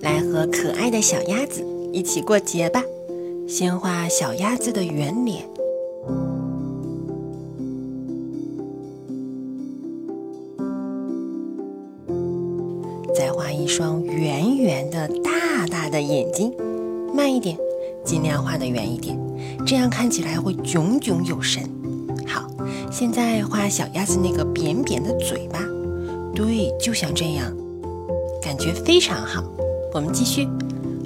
来和可爱的小鸭子一起过节吧！先画小鸭子的圆脸，再画一双圆圆的、大大的眼睛。慢一点，尽量画的圆一点，这样看起来会炯炯有神。好，现在画小鸭子那个扁扁的嘴巴。对，就像这样，感觉非常好。我们继续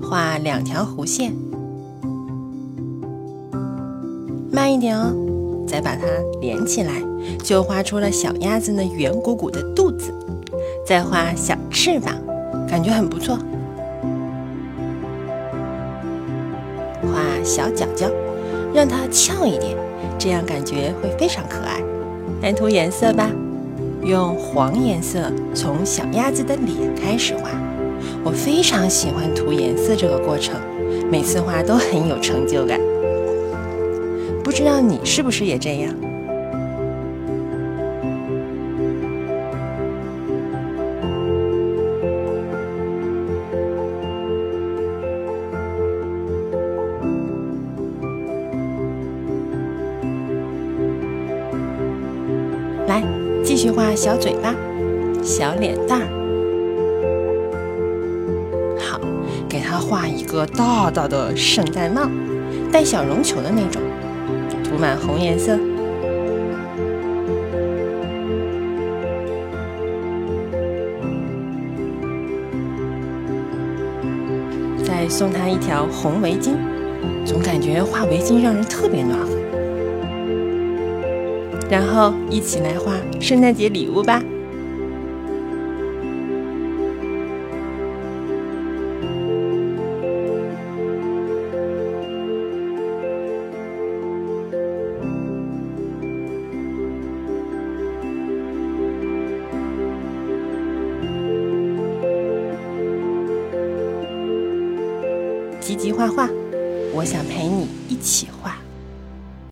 画两条弧线，慢一点哦，再把它连起来，就画出了小鸭子那圆鼓鼓的肚子。再画小翅膀，感觉很不错。画小脚脚，让它翘一点，这样感觉会非常可爱。来涂颜色吧，用黄颜色从小鸭子的脸开始画。我非常喜欢涂颜色这个过程，每次画都很有成就感。不知道你是不是也这样？来，继续画小嘴巴、小脸蛋儿。画一个大大的圣诞帽，带小绒球的那种，涂满红颜色。再送他一条红围巾，总感觉画围巾让人特别暖和。然后一起来画圣诞节礼物吧。吉吉画画，我想陪你一起画。